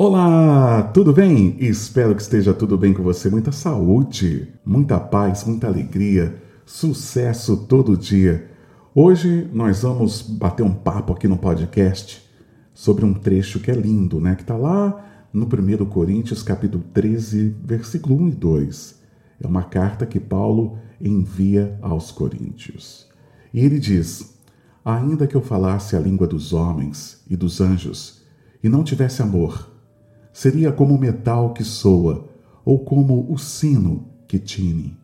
Olá, tudo bem? Espero que esteja tudo bem com você. Muita saúde, muita paz, muita alegria, sucesso todo dia. Hoje nós vamos bater um papo aqui no podcast sobre um trecho que é lindo, né? Que está lá no 1 Coríntios, capítulo 13, versículo 1 e 2. É uma carta que Paulo envia aos Coríntios. E ele diz: Ainda que eu falasse a língua dos homens e dos anjos, e não tivesse amor, seria como o metal que soa, ou como o sino que tine.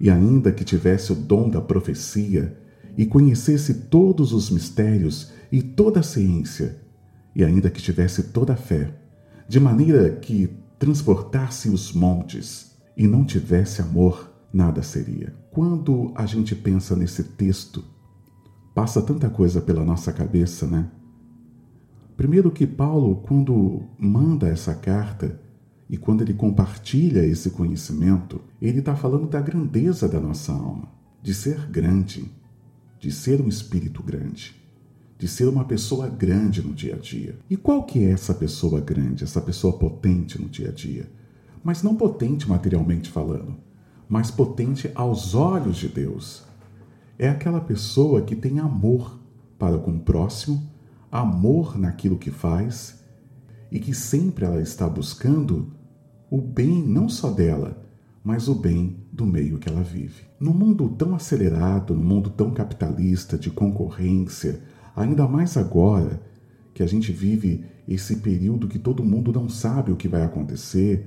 E ainda que tivesse o dom da profecia, e conhecesse todos os mistérios e toda a ciência, e ainda que tivesse toda a fé, de maneira que transportasse os montes, e não tivesse amor, nada seria. Quando a gente pensa nesse texto, passa tanta coisa pela nossa cabeça, né? Primeiro que Paulo, quando manda essa carta e quando ele compartilha esse conhecimento, ele está falando da grandeza da nossa alma, de ser grande, de ser um espírito grande, de ser uma pessoa grande no dia a dia. E qual que é essa pessoa grande, essa pessoa potente no dia a dia? Mas não potente materialmente falando, mas potente aos olhos de Deus. É aquela pessoa que tem amor para com o próximo amor naquilo que faz e que sempre ela está buscando o bem não só dela, mas o bem do meio que ela vive. No mundo tão acelerado, no mundo tão capitalista, de concorrência, ainda mais agora que a gente vive esse período que todo mundo não sabe o que vai acontecer,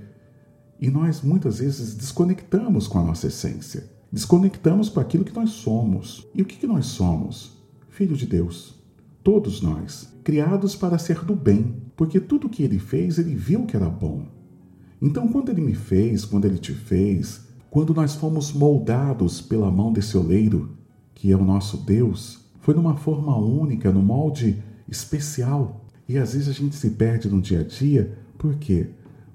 e nós muitas vezes desconectamos com a nossa essência, desconectamos com aquilo que nós somos. E o que, que nós somos? Filho de Deus todos nós, criados para ser do bem, porque tudo que ele fez, ele viu que era bom. Então, quando ele me fez, quando ele te fez, quando nós fomos moldados pela mão desse oleiro, que é o nosso Deus, foi numa forma única, no molde especial. E às vezes a gente se perde no dia a dia, por quê?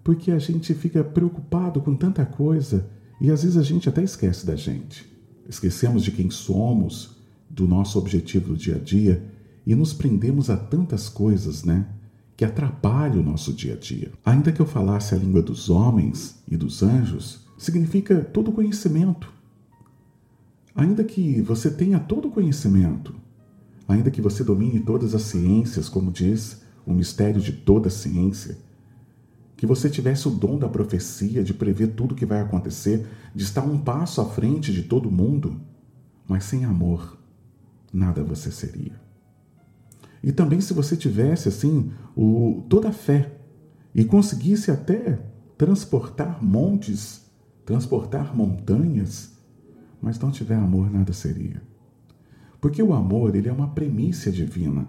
Porque a gente fica preocupado com tanta coisa e às vezes a gente até esquece da gente. Esquecemos de quem somos, do nosso objetivo do dia a dia e nos prendemos a tantas coisas, né? Que atrapalham o nosso dia a dia. Ainda que eu falasse a língua dos homens e dos anjos, significa todo conhecimento. Ainda que você tenha todo conhecimento, ainda que você domine todas as ciências, como diz o mistério de toda a ciência, que você tivesse o dom da profecia, de prever tudo o que vai acontecer, de estar um passo à frente de todo mundo, mas sem amor, nada você seria. E também se você tivesse assim o, toda a fé e conseguisse até transportar montes, transportar montanhas, mas não tiver amor, nada seria. Porque o amor, ele é uma premissa divina.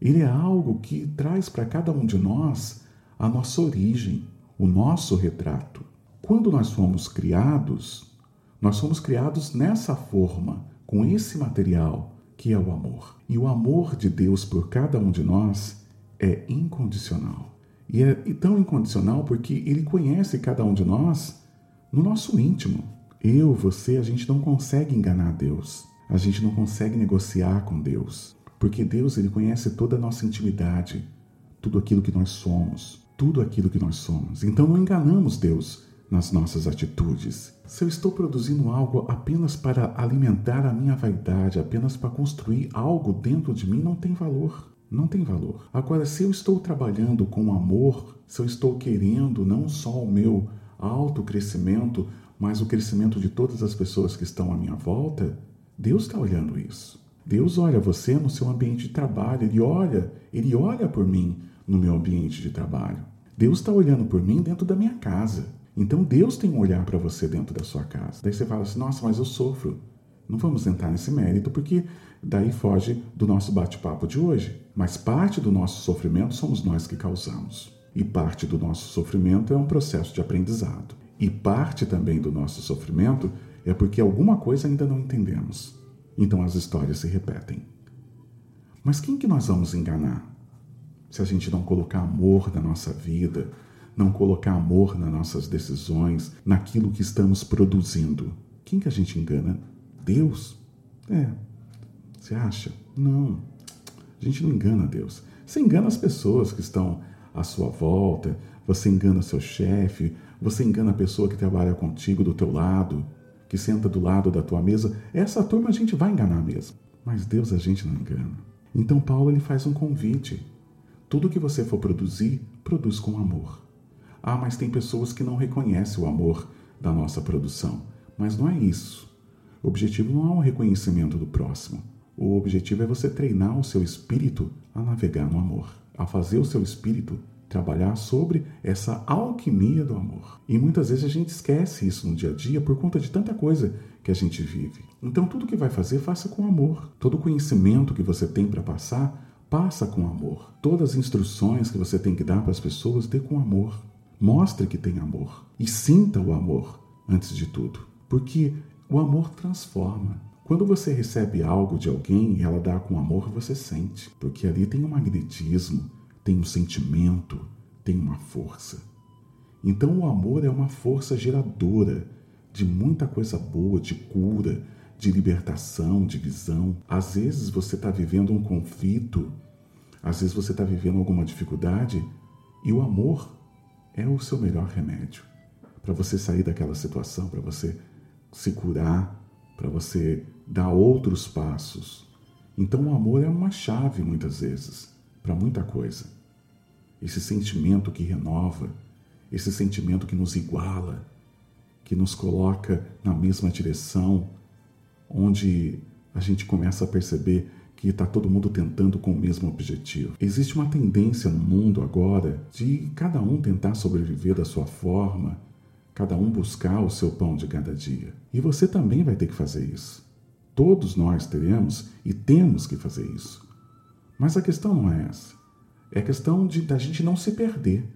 Ele é algo que traz para cada um de nós a nossa origem, o nosso retrato. Quando nós fomos criados, nós fomos criados nessa forma, com esse material, que é o amor. E o amor de Deus por cada um de nós é incondicional. E é tão incondicional porque ele conhece cada um de nós no nosso íntimo. Eu, você, a gente não consegue enganar Deus. A gente não consegue negociar com Deus. Porque Deus, ele conhece toda a nossa intimidade, tudo aquilo que nós somos, tudo aquilo que nós somos. Então não enganamos Deus nas nossas atitudes. Se eu estou produzindo algo apenas para alimentar a minha vaidade, apenas para construir algo dentro de mim, não tem valor. Não tem valor. Agora, se eu estou trabalhando com amor, se eu estou querendo não só o meu autocrescimento, mas o crescimento de todas as pessoas que estão à minha volta, Deus está olhando isso. Deus olha você no seu ambiente de trabalho, Ele olha, Ele olha por mim no meu ambiente de trabalho. Deus está olhando por mim dentro da minha casa. Então Deus tem um olhar para você dentro da sua casa. Daí você fala assim: nossa, mas eu sofro. Não vamos entrar nesse mérito porque daí foge do nosso bate-papo de hoje. Mas parte do nosso sofrimento somos nós que causamos. E parte do nosso sofrimento é um processo de aprendizado. E parte também do nosso sofrimento é porque alguma coisa ainda não entendemos. Então as histórias se repetem. Mas quem que nós vamos enganar? Se a gente não colocar amor na nossa vida, não colocar amor nas nossas decisões, naquilo que estamos produzindo. Quem que a gente engana? Deus? É. Você acha? Não. A gente não engana Deus. Você engana as pessoas que estão à sua volta, você engana seu chefe, você engana a pessoa que trabalha contigo do teu lado, que senta do lado da tua mesa. Essa turma a gente vai enganar mesmo. Mas Deus a gente não engana. Então Paulo ele faz um convite. Tudo que você for produzir, produz com amor. Ah, mas tem pessoas que não reconhecem o amor da nossa produção. Mas não é isso. O objetivo não é o reconhecimento do próximo. O objetivo é você treinar o seu espírito a navegar no amor, a fazer o seu espírito trabalhar sobre essa alquimia do amor. E muitas vezes a gente esquece isso no dia a dia por conta de tanta coisa que a gente vive. Então tudo que vai fazer, faça com amor. Todo conhecimento que você tem para passar, passa com amor. Todas as instruções que você tem que dar para as pessoas, dê com amor. Mostre que tem amor e sinta o amor antes de tudo, porque o amor transforma. Quando você recebe algo de alguém e ela dá com amor, você sente, porque ali tem um magnetismo, tem um sentimento, tem uma força. Então o amor é uma força geradora de muita coisa boa, de cura, de libertação, de visão. Às vezes você está vivendo um conflito, às vezes você está vivendo alguma dificuldade e o amor é o seu melhor remédio para você sair daquela situação, para você se curar, para você dar outros passos. Então o amor é uma chave muitas vezes para muita coisa. Esse sentimento que renova, esse sentimento que nos iguala, que nos coloca na mesma direção, onde a gente começa a perceber que está todo mundo tentando com o mesmo objetivo. Existe uma tendência no mundo agora de cada um tentar sobreviver da sua forma, cada um buscar o seu pão de cada dia. E você também vai ter que fazer isso. Todos nós teremos e temos que fazer isso. Mas a questão não é essa. É a questão de da gente não se perder.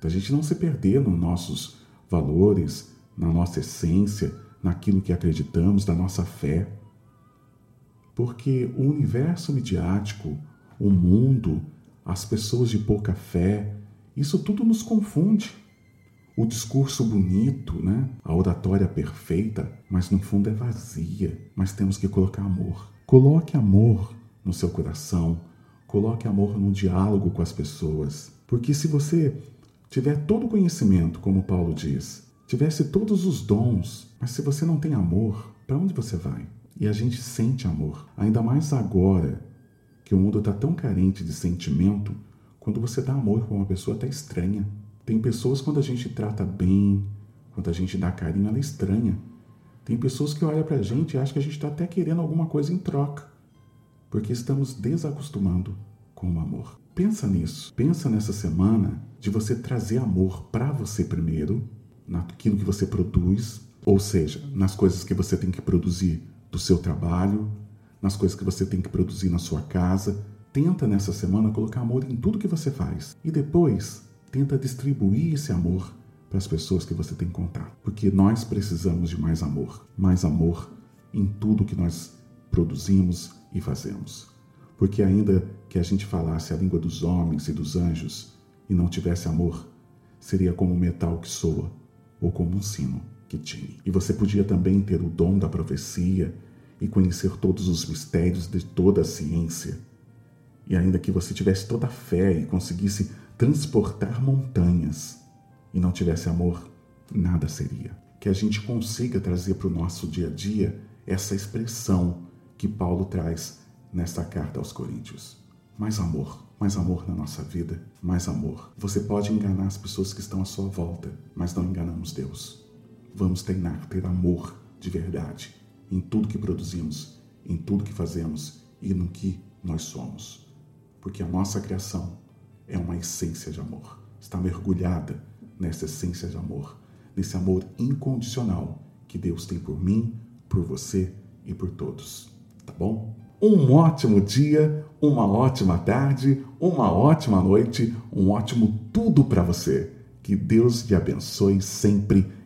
Da gente não se perder nos nossos valores, na nossa essência, naquilo que acreditamos, da nossa fé. Porque o universo midiático, o mundo, as pessoas de pouca fé, isso tudo nos confunde o discurso bonito, né? a oratória perfeita, mas no fundo é vazia. Mas temos que colocar amor. Coloque amor no seu coração, coloque amor no diálogo com as pessoas. Porque se você tiver todo o conhecimento, como Paulo diz, tivesse todos os dons, mas se você não tem amor, para onde você vai? E a gente sente amor, ainda mais agora que o mundo está tão carente de sentimento, quando você dá amor para uma pessoa até estranha. Tem pessoas quando a gente trata bem, quando a gente dá carinho, ela é estranha. Tem pessoas que olham para a gente e acham que a gente está até querendo alguma coisa em troca, porque estamos desacostumando com o amor. Pensa nisso. Pensa nessa semana de você trazer amor para você primeiro, naquilo que você produz, ou seja, nas coisas que você tem que produzir do seu trabalho, nas coisas que você tem que produzir na sua casa. Tenta nessa semana colocar amor em tudo que você faz. E depois Tenta distribuir esse amor para as pessoas que você tem contato, porque nós precisamos de mais amor, mais amor em tudo que nós produzimos e fazemos. Porque ainda que a gente falasse a língua dos homens e dos anjos e não tivesse amor, seria como um metal que soa ou como um sino que tine. E você podia também ter o dom da profecia e conhecer todos os mistérios de toda a ciência. E ainda que você tivesse toda a fé e conseguisse transportar montanhas e não tivesse amor, nada seria. Que a gente consiga trazer para o nosso dia a dia essa expressão que Paulo traz nesta carta aos Coríntios. Mais amor, mais amor na nossa vida, mais amor. Você pode enganar as pessoas que estão à sua volta, mas não enganamos Deus. Vamos treinar ter amor de verdade em tudo que produzimos, em tudo que fazemos e no que nós somos. Porque a nossa criação é uma essência de amor. Está mergulhada nessa essência de amor, nesse amor incondicional que Deus tem por mim, por você e por todos. Tá bom? Um ótimo dia, uma ótima tarde, uma ótima noite, um ótimo tudo para você. Que Deus te abençoe sempre